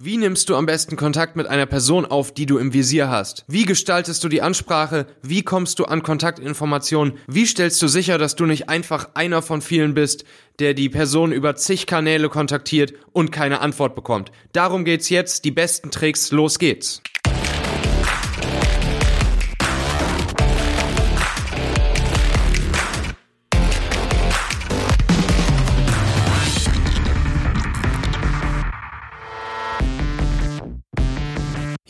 Wie nimmst du am besten Kontakt mit einer Person auf, die du im Visier hast? Wie gestaltest du die Ansprache? Wie kommst du an Kontaktinformationen? Wie stellst du sicher, dass du nicht einfach einer von vielen bist, der die Person über zig Kanäle kontaktiert und keine Antwort bekommt? Darum geht's jetzt. Die besten Tricks. Los geht's.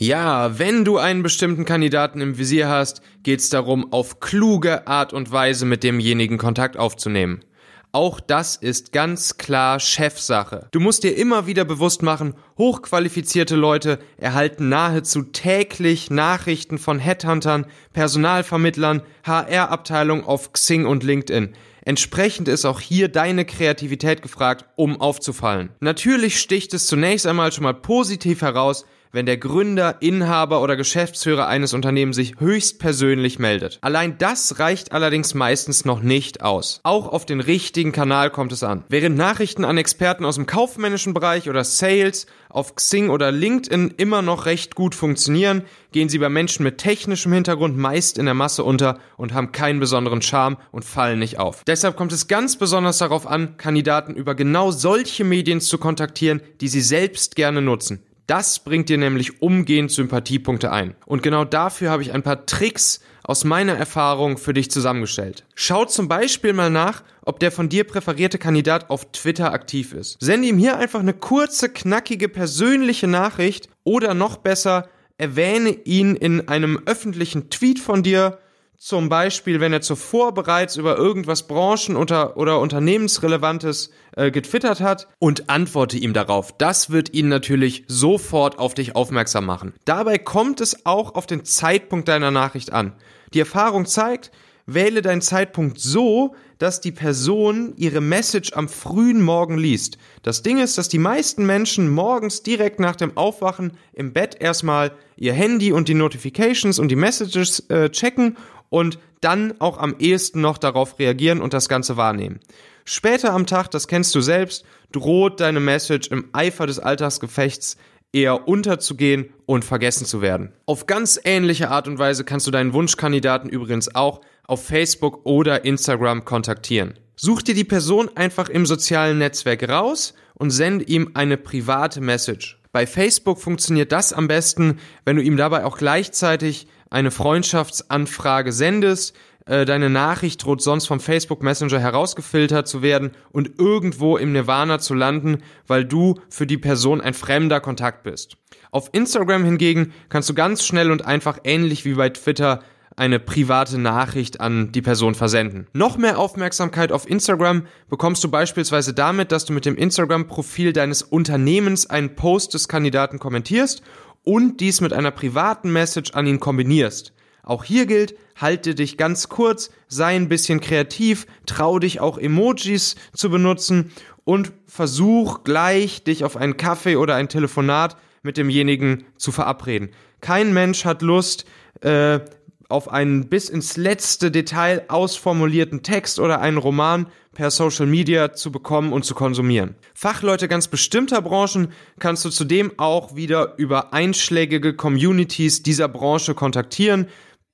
Ja, wenn du einen bestimmten Kandidaten im Visier hast, geht's darum, auf kluge Art und Weise mit demjenigen Kontakt aufzunehmen. Auch das ist ganz klar Chefsache. Du musst dir immer wieder bewusst machen, hochqualifizierte Leute erhalten nahezu täglich Nachrichten von Headhuntern, Personalvermittlern, HR-Abteilung auf Xing und LinkedIn. Entsprechend ist auch hier deine Kreativität gefragt, um aufzufallen. Natürlich sticht es zunächst einmal schon mal positiv heraus, wenn der Gründer, Inhaber oder Geschäftsführer eines Unternehmens sich höchstpersönlich meldet. Allein das reicht allerdings meistens noch nicht aus. Auch auf den richtigen Kanal kommt es an. Während Nachrichten an Experten aus dem kaufmännischen Bereich oder Sales auf Xing oder LinkedIn immer noch recht gut funktionieren, gehen sie bei Menschen mit technischem Hintergrund meist in der Masse unter und haben keinen besonderen Charme und fallen nicht auf. Deshalb kommt es ganz besonders darauf an, Kandidaten über genau solche Medien zu kontaktieren, die sie selbst gerne nutzen. Das bringt dir nämlich umgehend Sympathiepunkte ein. Und genau dafür habe ich ein paar Tricks aus meiner Erfahrung für dich zusammengestellt. Schau zum Beispiel mal nach, ob der von dir präferierte Kandidat auf Twitter aktiv ist. Sende ihm hier einfach eine kurze, knackige, persönliche Nachricht oder noch besser, erwähne ihn in einem öffentlichen Tweet von dir zum Beispiel, wenn er zuvor bereits über irgendwas branchen- oder, oder unternehmensrelevantes äh, getwittert hat und antworte ihm darauf. Das wird ihn natürlich sofort auf dich aufmerksam machen. Dabei kommt es auch auf den Zeitpunkt deiner Nachricht an. Die Erfahrung zeigt, wähle deinen Zeitpunkt so, dass die Person ihre Message am frühen Morgen liest. Das Ding ist, dass die meisten Menschen morgens direkt nach dem Aufwachen im Bett erstmal ihr Handy und die Notifications und die Messages äh, checken und dann auch am ehesten noch darauf reagieren und das Ganze wahrnehmen. Später am Tag, das kennst du selbst, droht deine Message im Eifer des Alltagsgefechts eher unterzugehen und vergessen zu werden. Auf ganz ähnliche Art und Weise kannst du deinen Wunschkandidaten übrigens auch auf Facebook oder Instagram kontaktieren. Such dir die Person einfach im sozialen Netzwerk raus und send ihm eine private Message. Bei Facebook funktioniert das am besten, wenn du ihm dabei auch gleichzeitig eine Freundschaftsanfrage sendest, äh, deine Nachricht droht sonst vom Facebook Messenger herausgefiltert zu werden und irgendwo im Nirvana zu landen, weil du für die Person ein fremder Kontakt bist. Auf Instagram hingegen kannst du ganz schnell und einfach ähnlich wie bei Twitter eine private Nachricht an die Person versenden. Noch mehr Aufmerksamkeit auf Instagram bekommst du beispielsweise damit, dass du mit dem Instagram-Profil deines Unternehmens einen Post des Kandidaten kommentierst und dies mit einer privaten Message an ihn kombinierst. Auch hier gilt, halte dich ganz kurz, sei ein bisschen kreativ, trau dich auch Emojis zu benutzen und versuch gleich, dich auf einen Kaffee oder ein Telefonat mit demjenigen zu verabreden. Kein Mensch hat Lust, äh, auf einen bis ins letzte Detail ausformulierten Text oder einen Roman per Social Media zu bekommen und zu konsumieren. Fachleute ganz bestimmter Branchen kannst du zudem auch wieder über einschlägige Communities dieser Branche kontaktieren.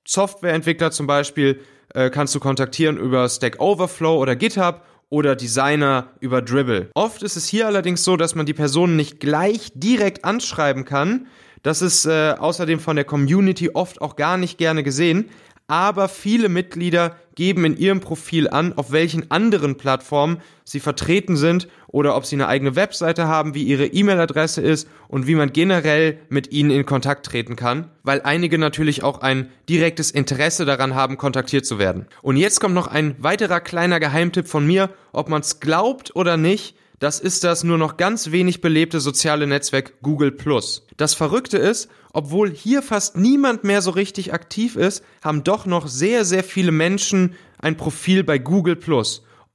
Softwareentwickler zum Beispiel äh, kannst du kontaktieren über Stack Overflow oder GitHub oder Designer über Dribble. Oft ist es hier allerdings so, dass man die Personen nicht gleich direkt anschreiben kann, das ist äh, außerdem von der Community oft auch gar nicht gerne gesehen, aber viele Mitglieder geben in ihrem Profil an, auf welchen anderen Plattformen sie vertreten sind oder ob sie eine eigene Webseite haben, wie ihre E-Mail-Adresse ist und wie man generell mit ihnen in Kontakt treten kann, weil einige natürlich auch ein direktes Interesse daran haben, kontaktiert zu werden. Und jetzt kommt noch ein weiterer kleiner Geheimtipp von mir, ob man es glaubt oder nicht, das ist das nur noch ganz wenig belebte soziale Netzwerk Google Das Verrückte ist, obwohl hier fast niemand mehr so richtig aktiv ist, haben doch noch sehr, sehr viele Menschen ein Profil bei Google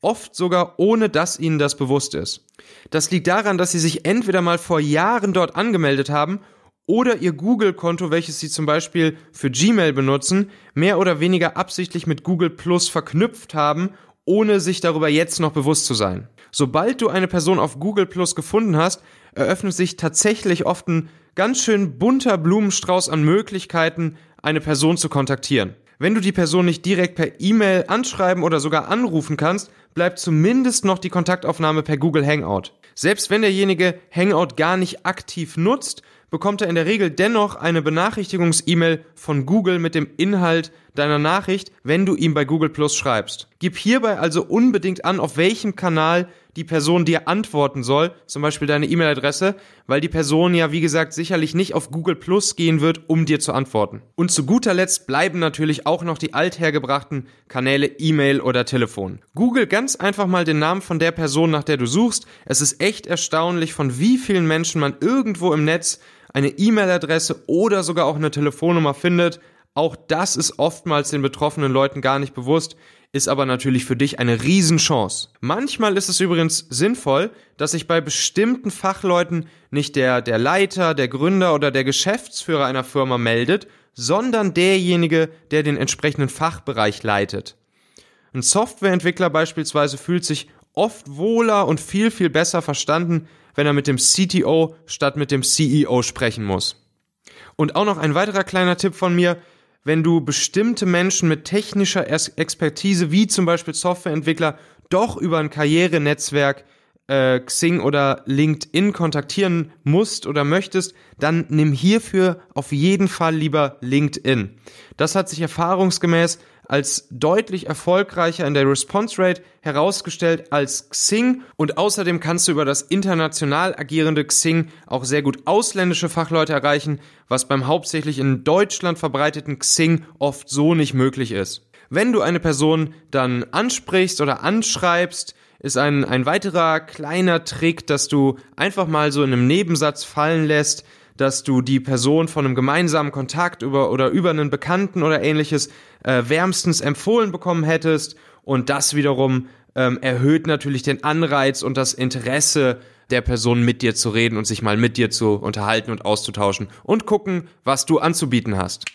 Oft sogar ohne dass ihnen das bewusst ist. Das liegt daran, dass sie sich entweder mal vor Jahren dort angemeldet haben oder ihr Google-Konto, welches sie zum Beispiel für Gmail benutzen, mehr oder weniger absichtlich mit Google Plus verknüpft haben ohne sich darüber jetzt noch bewusst zu sein. Sobald du eine Person auf Google Plus gefunden hast, eröffnet sich tatsächlich oft ein ganz schön bunter Blumenstrauß an Möglichkeiten, eine Person zu kontaktieren. Wenn du die Person nicht direkt per E-Mail anschreiben oder sogar anrufen kannst, bleibt zumindest noch die Kontaktaufnahme per Google Hangout. Selbst wenn derjenige Hangout gar nicht aktiv nutzt, bekommt er in der Regel dennoch eine Benachrichtigungs-E-Mail von Google mit dem Inhalt deiner Nachricht, wenn du ihm bei Google Plus schreibst. Gib hierbei also unbedingt an, auf welchem Kanal die Person dir antworten soll, zum Beispiel deine E-Mail-Adresse, weil die Person ja, wie gesagt, sicherlich nicht auf Google Plus gehen wird, um dir zu antworten. Und zu guter Letzt bleiben natürlich auch noch die althergebrachten Kanäle E-Mail oder Telefon. Google ganz einfach mal den Namen von der Person, nach der du suchst. Es ist echt erstaunlich, von wie vielen Menschen man irgendwo im Netz eine E-Mail-Adresse oder sogar auch eine Telefonnummer findet. Auch das ist oftmals den betroffenen Leuten gar nicht bewusst, ist aber natürlich für dich eine Riesenchance. Manchmal ist es übrigens sinnvoll, dass sich bei bestimmten Fachleuten nicht der, der Leiter, der Gründer oder der Geschäftsführer einer Firma meldet, sondern derjenige, der den entsprechenden Fachbereich leitet. Ein Softwareentwickler beispielsweise fühlt sich oft wohler und viel, viel besser verstanden, wenn er mit dem CTO statt mit dem CEO sprechen muss. Und auch noch ein weiterer kleiner Tipp von mir, wenn du bestimmte Menschen mit technischer Expertise, wie zum Beispiel Softwareentwickler, doch über ein Karrierenetzwerk äh, Xing oder LinkedIn kontaktieren musst oder möchtest, dann nimm hierfür auf jeden Fall lieber LinkedIn. Das hat sich erfahrungsgemäß als deutlich erfolgreicher in der Response Rate herausgestellt als Xing und außerdem kannst du über das international agierende Xing auch sehr gut ausländische Fachleute erreichen, was beim hauptsächlich in Deutschland verbreiteten Xing oft so nicht möglich ist. Wenn du eine Person dann ansprichst oder anschreibst, ist ein, ein weiterer kleiner Trick, dass du einfach mal so in einem Nebensatz fallen lässt, dass du die Person von einem gemeinsamen Kontakt über oder über einen Bekannten oder ähnliches äh, wärmstens empfohlen bekommen hättest und das wiederum ähm, erhöht natürlich den Anreiz und das Interesse der Person mit dir zu reden und sich mal mit dir zu unterhalten und auszutauschen und gucken, was du anzubieten hast.